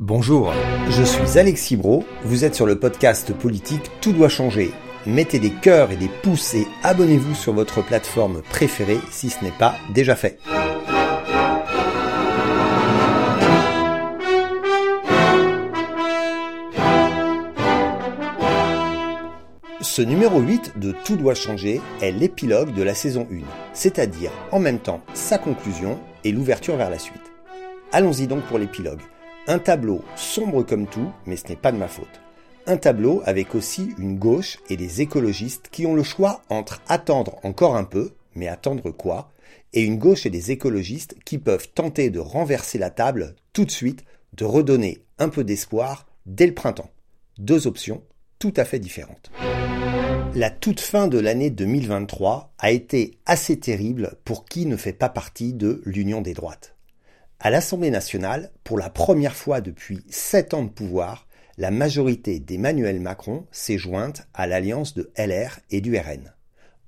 Bonjour, je suis Alexis Bro, vous êtes sur le podcast politique Tout doit changer. Mettez des cœurs et des pouces et abonnez-vous sur votre plateforme préférée si ce n'est pas déjà fait. Ce numéro 8 de Tout doit changer est l'épilogue de la saison 1, c'est-à-dire en même temps sa conclusion et l'ouverture vers la suite. Allons-y donc pour l'épilogue. Un tableau sombre comme tout, mais ce n'est pas de ma faute. Un tableau avec aussi une gauche et des écologistes qui ont le choix entre attendre encore un peu, mais attendre quoi Et une gauche et des écologistes qui peuvent tenter de renverser la table tout de suite, de redonner un peu d'espoir dès le printemps. Deux options tout à fait différentes. La toute fin de l'année 2023 a été assez terrible pour qui ne fait pas partie de l'Union des droites. À l'Assemblée nationale, pour la première fois depuis sept ans de pouvoir, la majorité d'Emmanuel Macron s'est jointe à l'alliance de LR et du RN.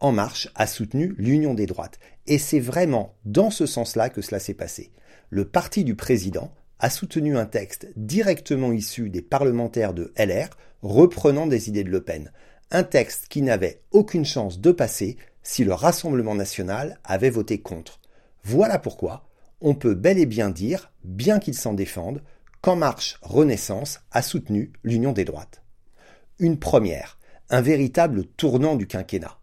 En Marche a soutenu l'union des droites, et c'est vraiment dans ce sens-là que cela s'est passé. Le parti du président a soutenu un texte directement issu des parlementaires de LR, reprenant des idées de Le Pen, un texte qui n'avait aucune chance de passer si le Rassemblement national avait voté contre. Voilà pourquoi on peut bel et bien dire, bien qu'ils s'en défendent, qu'En Marche Renaissance a soutenu l'Union des droites. Une première, un véritable tournant du quinquennat.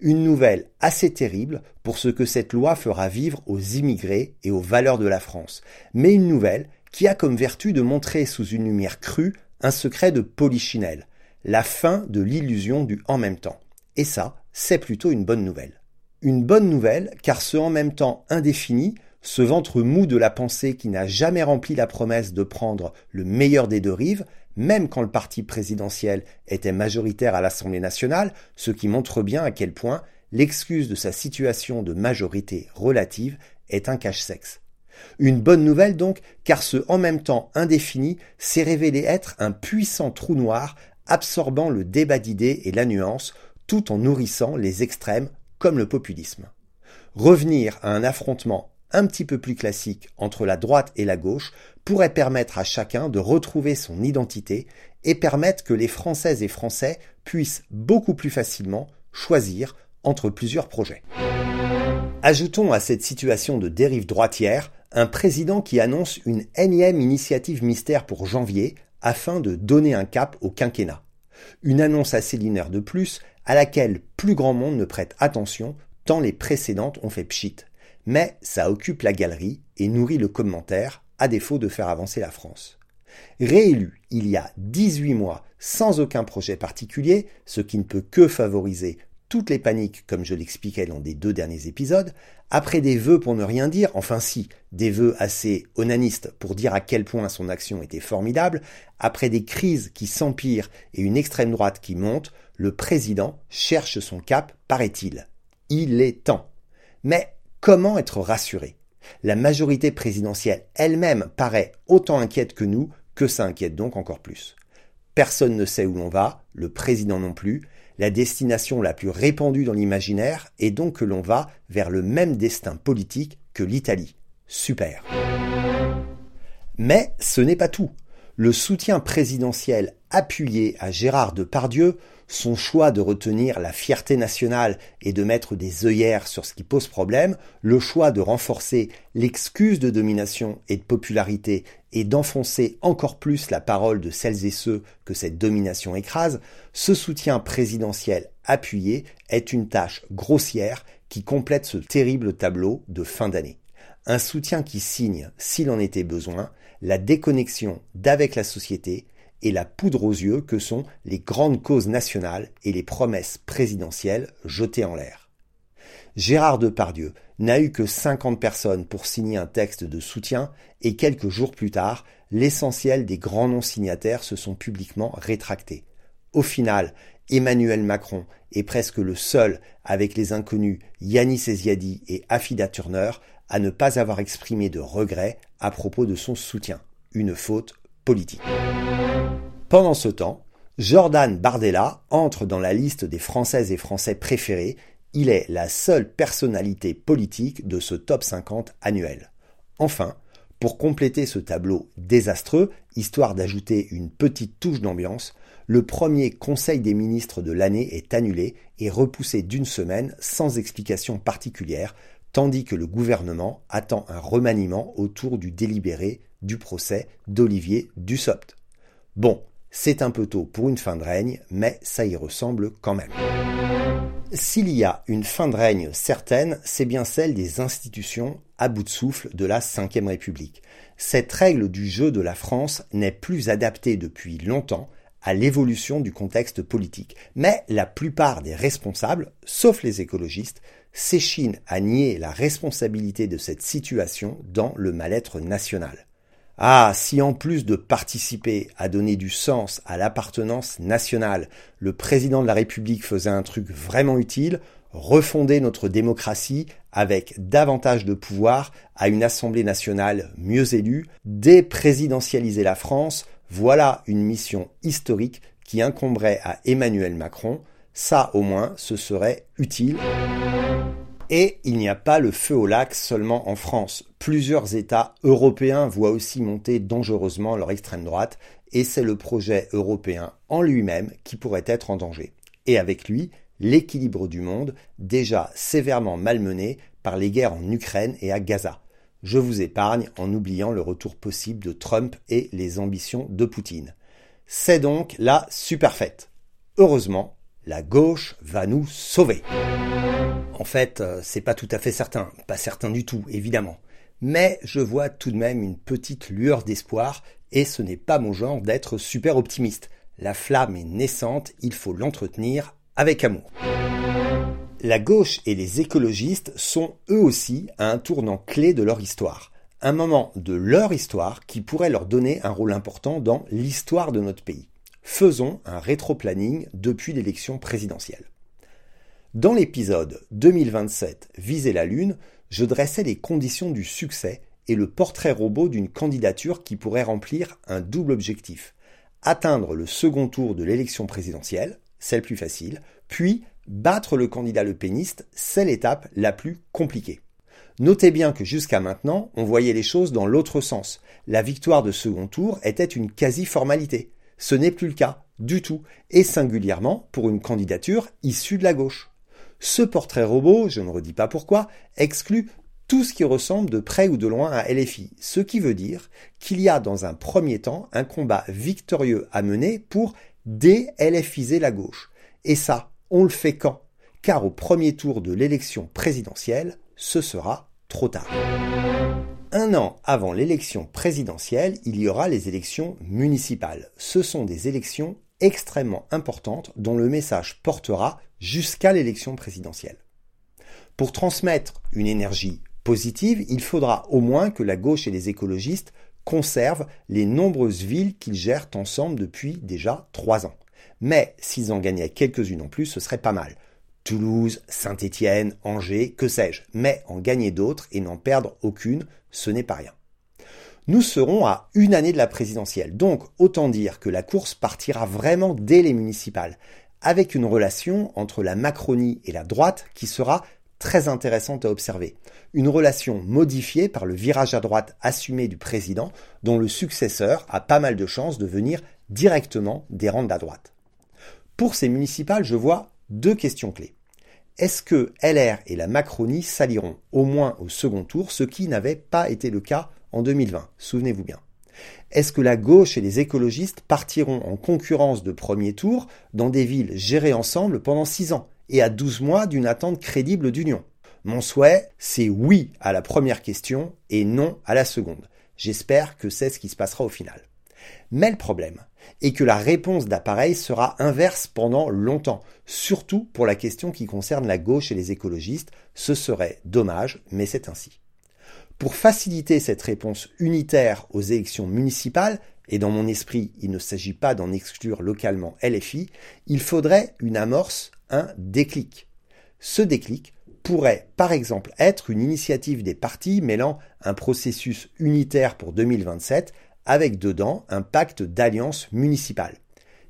Une nouvelle assez terrible pour ce que cette loi fera vivre aux immigrés et aux valeurs de la France, mais une nouvelle qui a comme vertu de montrer sous une lumière crue un secret de polichinelle, la fin de l'illusion du en même temps. Et ça, c'est plutôt une bonne nouvelle. Une bonne nouvelle car ce en même temps indéfini ce ventre mou de la pensée qui n'a jamais rempli la promesse de prendre le meilleur des deux rives, même quand le parti présidentiel était majoritaire à l'Assemblée nationale, ce qui montre bien à quel point l'excuse de sa situation de majorité relative est un cache-sexe. Une bonne nouvelle donc, car ce en même temps indéfini s'est révélé être un puissant trou noir absorbant le débat d'idées et la nuance, tout en nourrissant les extrêmes comme le populisme. Revenir à un affrontement un petit peu plus classique entre la droite et la gauche pourrait permettre à chacun de retrouver son identité et permettre que les Françaises et Français puissent beaucoup plus facilement choisir entre plusieurs projets. Ajoutons à cette situation de dérive droitière un président qui annonce une énième initiative mystère pour janvier afin de donner un cap au quinquennat. Une annonce assez linéaire de plus à laquelle plus grand monde ne prête attention tant les précédentes ont fait pchit mais ça occupe la galerie et nourrit le commentaire, à défaut de faire avancer la France. Réélu il y a 18 mois sans aucun projet particulier, ce qui ne peut que favoriser toutes les paniques comme je l'expliquais dans des deux derniers épisodes, après des vœux pour ne rien dire, enfin si, des vœux assez onanistes pour dire à quel point son action était formidable, après des crises qui s'empirent et une extrême droite qui monte, le président cherche son cap, paraît-il. Il est temps. Mais Comment être rassuré? La majorité présidentielle elle-même paraît autant inquiète que nous, que ça inquiète donc encore plus. Personne ne sait où l'on va, le président non plus, la destination la plus répandue dans l'imaginaire est donc que l'on va vers le même destin politique que l'Italie. Super. Mais ce n'est pas tout. Le soutien présidentiel appuyé à Gérard Depardieu son choix de retenir la fierté nationale et de mettre des œillères sur ce qui pose problème, le choix de renforcer l'excuse de domination et de popularité et d'enfoncer encore plus la parole de celles et ceux que cette domination écrase, ce soutien présidentiel appuyé est une tâche grossière qui complète ce terrible tableau de fin d'année. Un soutien qui signe, s'il en était besoin, la déconnexion d'avec la société et la poudre aux yeux que sont les grandes causes nationales et les promesses présidentielles jetées en l'air. Gérard Depardieu n'a eu que 50 personnes pour signer un texte de soutien et quelques jours plus tard, l'essentiel des grands noms signataires se sont publiquement rétractés. Au final, Emmanuel Macron est presque le seul avec les inconnus Yanis Eziadi et Afida Turner à ne pas avoir exprimé de regret à propos de son soutien. Une faute politique. Pendant ce temps, Jordan Bardella entre dans la liste des Françaises et Français préférés. Il est la seule personnalité politique de ce top 50 annuel. Enfin, Pour compléter ce tableau désastreux, histoire d'ajouter une petite touche d'ambiance, le premier Conseil des ministres de l'année est annulé et repoussé d'une semaine sans explication particulière, tandis que le gouvernement attend un remaniement autour du délibéré du procès d'Olivier Dussopt. Bon, c'est un peu tôt pour une fin de règne, mais ça y ressemble quand même. S'il y a une fin de règne certaine, c'est bien celle des institutions à bout de souffle de la Ve République. Cette règle du jeu de la France n'est plus adaptée depuis longtemps à l'évolution du contexte politique. Mais la plupart des responsables, sauf les écologistes, s'échinent à nier la responsabilité de cette situation dans le mal-être national. Ah, si en plus de participer à donner du sens à l'appartenance nationale, le président de la République faisait un truc vraiment utile, refonder notre démocratie avec davantage de pouvoir à une Assemblée nationale mieux élue, déprésidentialiser la France, voilà une mission historique qui incomberait à Emmanuel Macron. Ça au moins, ce serait utile. Et il n'y a pas le feu au lac seulement en France. Plusieurs États européens voient aussi monter dangereusement leur extrême droite, et c'est le projet européen en lui-même qui pourrait être en danger. Et avec lui, l'équilibre du monde, déjà sévèrement malmené par les guerres en Ukraine et à Gaza. Je vous épargne en oubliant le retour possible de Trump et les ambitions de Poutine. C'est donc la superfête. Heureusement, la gauche va nous sauver. En fait, euh, c'est pas tout à fait certain, pas certain du tout, évidemment. Mais je vois tout de même une petite lueur d'espoir, et ce n'est pas mon genre d'être super optimiste. La flamme est naissante, il faut l'entretenir avec amour. La gauche et les écologistes sont eux aussi à un tournant clé de leur histoire. Un moment de leur histoire qui pourrait leur donner un rôle important dans l'histoire de notre pays. Faisons un rétro-planning depuis l'élection présidentielle. Dans l'épisode 2027 Viser la Lune, je dressais les conditions du succès et le portrait robot d'une candidature qui pourrait remplir un double objectif. Atteindre le second tour de l'élection présidentielle, celle plus facile, puis battre le candidat le péniste, c'est l'étape la plus compliquée. Notez bien que jusqu'à maintenant, on voyait les choses dans l'autre sens. La victoire de second tour était une quasi-formalité. Ce n'est plus le cas, du tout, et singulièrement pour une candidature issue de la gauche. Ce portrait robot, je ne redis pas pourquoi, exclut tout ce qui ressemble de près ou de loin à LFI, ce qui veut dire qu'il y a dans un premier temps un combat victorieux à mener pour dé-LFiser la gauche. Et ça, on le fait quand? Car au premier tour de l'élection présidentielle, ce sera trop tard. Un an avant l'élection présidentielle, il y aura les élections municipales. Ce sont des élections extrêmement importantes dont le message portera jusqu'à l'élection présidentielle. Pour transmettre une énergie positive, il faudra au moins que la gauche et les écologistes conservent les nombreuses villes qu'ils gèrent ensemble depuis déjà trois ans. Mais s'ils en gagnaient quelques-unes en plus, ce serait pas mal. Toulouse, Saint-Étienne, Angers, que sais-je. Mais en gagner d'autres et n'en perdre aucune, ce n'est pas rien. Nous serons à une année de la présidentielle, donc autant dire que la course partira vraiment dès les municipales avec une relation entre la Macronie et la droite qui sera très intéressante à observer. Une relation modifiée par le virage à droite assumé du président, dont le successeur a pas mal de chances de venir directement des rangs de la droite. Pour ces municipales, je vois deux questions clés. Est-ce que LR et la Macronie s'allieront au moins au second tour, ce qui n'avait pas été le cas en 2020, souvenez-vous bien. Est-ce que la gauche et les écologistes partiront en concurrence de premier tour dans des villes gérées ensemble pendant six ans et à 12 mois d'une attente crédible d'union? Mon souhait, c'est oui à la première question et non à la seconde. J'espère que c'est ce qui se passera au final. Mais le problème est que la réponse d'appareil sera inverse pendant longtemps, surtout pour la question qui concerne la gauche et les écologistes. Ce serait dommage, mais c'est ainsi. Pour faciliter cette réponse unitaire aux élections municipales, et dans mon esprit il ne s'agit pas d'en exclure localement LFI, il faudrait une amorce, un déclic. Ce déclic pourrait par exemple être une initiative des partis mêlant un processus unitaire pour 2027 avec dedans un pacte d'alliance municipale.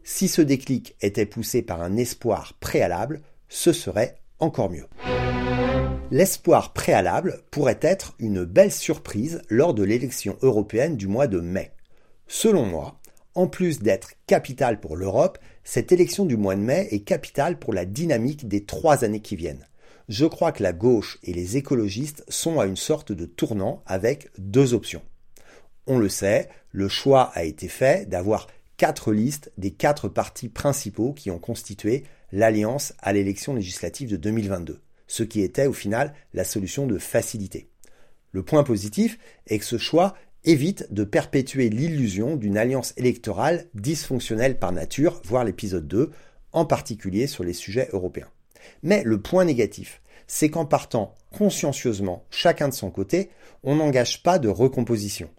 Si ce déclic était poussé par un espoir préalable, ce serait encore mieux. L'espoir préalable pourrait être une belle surprise lors de l'élection européenne du mois de mai. Selon moi, en plus d'être capitale pour l'Europe, cette élection du mois de mai est capitale pour la dynamique des trois années qui viennent. Je crois que la gauche et les écologistes sont à une sorte de tournant avec deux options. On le sait, le choix a été fait d'avoir quatre listes des quatre partis principaux qui ont constitué l'alliance à l'élection législative de 2022 ce qui était au final la solution de facilité. Le point positif est que ce choix évite de perpétuer l'illusion d'une alliance électorale dysfonctionnelle par nature, voire l'épisode 2, en particulier sur les sujets européens. Mais le point négatif, c'est qu'en partant consciencieusement chacun de son côté, on n'engage pas de recomposition.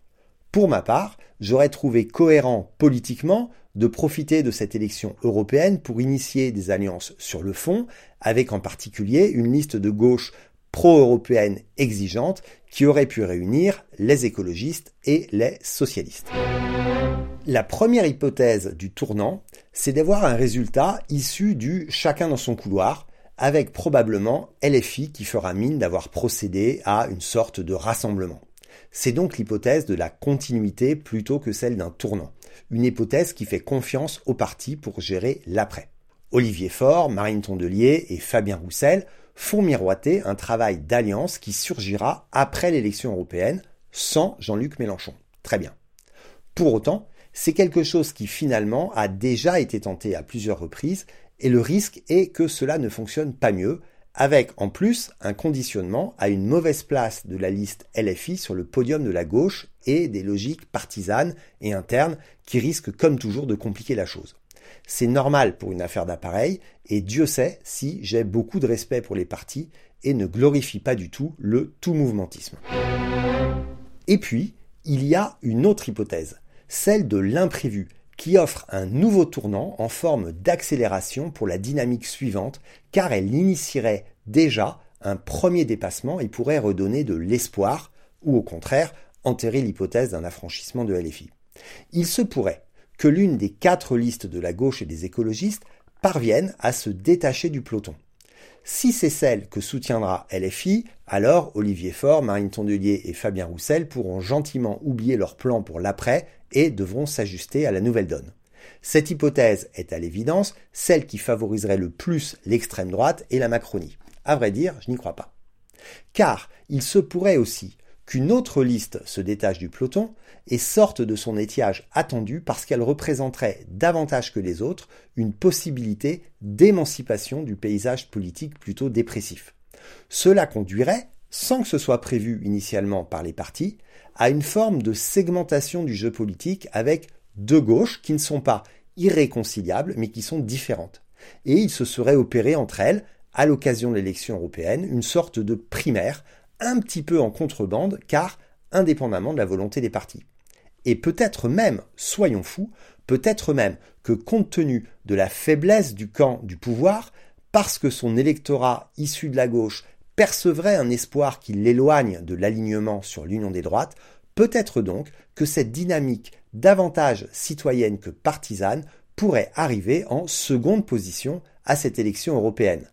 Pour ma part, j'aurais trouvé cohérent politiquement de profiter de cette élection européenne pour initier des alliances sur le fond, avec en particulier une liste de gauche pro-européenne exigeante qui aurait pu réunir les écologistes et les socialistes. La première hypothèse du tournant, c'est d'avoir un résultat issu du chacun dans son couloir, avec probablement LFI qui fera mine d'avoir procédé à une sorte de rassemblement. C'est donc l'hypothèse de la continuité plutôt que celle d'un tournant une hypothèse qui fait confiance au parti pour gérer l'après. Olivier Faure, Marine Tondelier et Fabien Roussel font miroiter un travail d'alliance qui surgira après l'élection européenne sans Jean-Luc Mélenchon. Très bien. Pour autant, c'est quelque chose qui finalement a déjà été tenté à plusieurs reprises et le risque est que cela ne fonctionne pas mieux avec en plus un conditionnement à une mauvaise place de la liste LFI sur le podium de la gauche et des logiques partisanes et internes qui risquent comme toujours de compliquer la chose. C'est normal pour une affaire d'appareil, et Dieu sait si j'ai beaucoup de respect pour les partis et ne glorifie pas du tout le tout-mouvementisme. Et puis, il y a une autre hypothèse, celle de l'imprévu, qui offre un nouveau tournant en forme d'accélération pour la dynamique suivante, car elle initierait déjà un premier dépassement et pourrait redonner de l'espoir, ou au contraire enterrer l'hypothèse d'un affranchissement de LFI. Il se pourrait que l'une des quatre listes de la gauche et des écologistes parvienne à se détacher du peloton. Si c'est celle que soutiendra LFI, alors Olivier Faure, Marine Tondelier et Fabien Roussel pourront gentiment oublier leur plan pour l'après et devront s'ajuster à la nouvelle donne. Cette hypothèse est à l'évidence celle qui favoriserait le plus l'extrême droite et la Macronie. À vrai dire, je n'y crois pas. Car il se pourrait aussi qu'une autre liste se détache du peloton et sorte de son étiage attendu parce qu'elle représenterait davantage que les autres une possibilité d'émancipation du paysage politique plutôt dépressif. Cela conduirait, sans que ce soit prévu initialement par les partis, à une forme de segmentation du jeu politique avec deux gauches qui ne sont pas irréconciliables mais qui sont différentes. Et il se serait opéré entre elles, à l'occasion de l'élection européenne, une sorte de primaire, un petit peu en contrebande, car indépendamment de la volonté des partis. Et peut-être même, soyons fous, peut-être même que compte tenu de la faiblesse du camp du pouvoir, parce que son électorat issu de la gauche percevrait un espoir qui l'éloigne de l'alignement sur l'union des droites, peut-être donc que cette dynamique davantage citoyenne que partisane pourrait arriver en seconde position à cette élection européenne.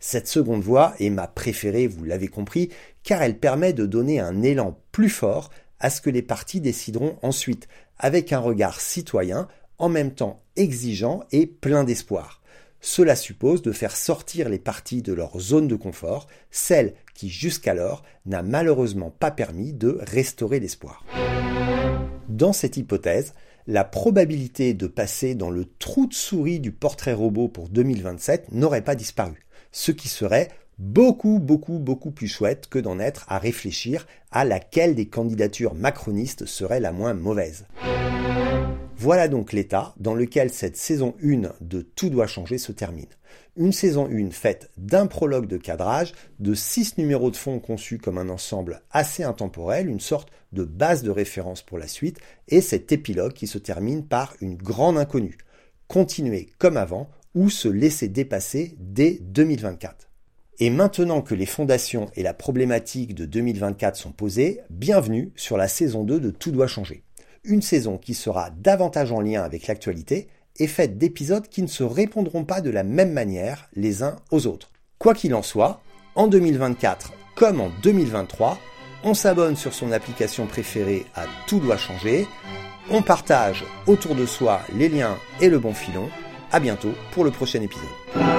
Cette seconde voie est ma préférée, vous l'avez compris, car elle permet de donner un élan plus fort à ce que les partis décideront ensuite, avec un regard citoyen, en même temps exigeant et plein d'espoir. Cela suppose de faire sortir les partis de leur zone de confort, celle qui jusqu'alors n'a malheureusement pas permis de restaurer l'espoir. Dans cette hypothèse, la probabilité de passer dans le trou de souris du portrait robot pour 2027 n'aurait pas disparu, ce qui serait beaucoup, beaucoup, beaucoup plus chouette que d'en être à réfléchir à laquelle des candidatures macronistes serait la moins mauvaise. Voilà donc l'état dans lequel cette saison 1 de Tout doit changer se termine. Une saison 1 faite d'un prologue de cadrage, de six numéros de fond conçus comme un ensemble assez intemporel, une sorte de base de référence pour la suite, et cet épilogue qui se termine par une grande inconnue. Continuer comme avant ou se laisser dépasser dès 2024. Et maintenant que les fondations et la problématique de 2024 sont posées, bienvenue sur la saison 2 de Tout doit changer une saison qui sera davantage en lien avec l'actualité et faite d'épisodes qui ne se répondront pas de la même manière les uns aux autres. Quoi qu'il en soit, En 2024 comme en 2023, on s'abonne sur son application préférée à Tout doit changer, on partage autour de soi les liens et le bon filon. À bientôt pour le prochain épisode.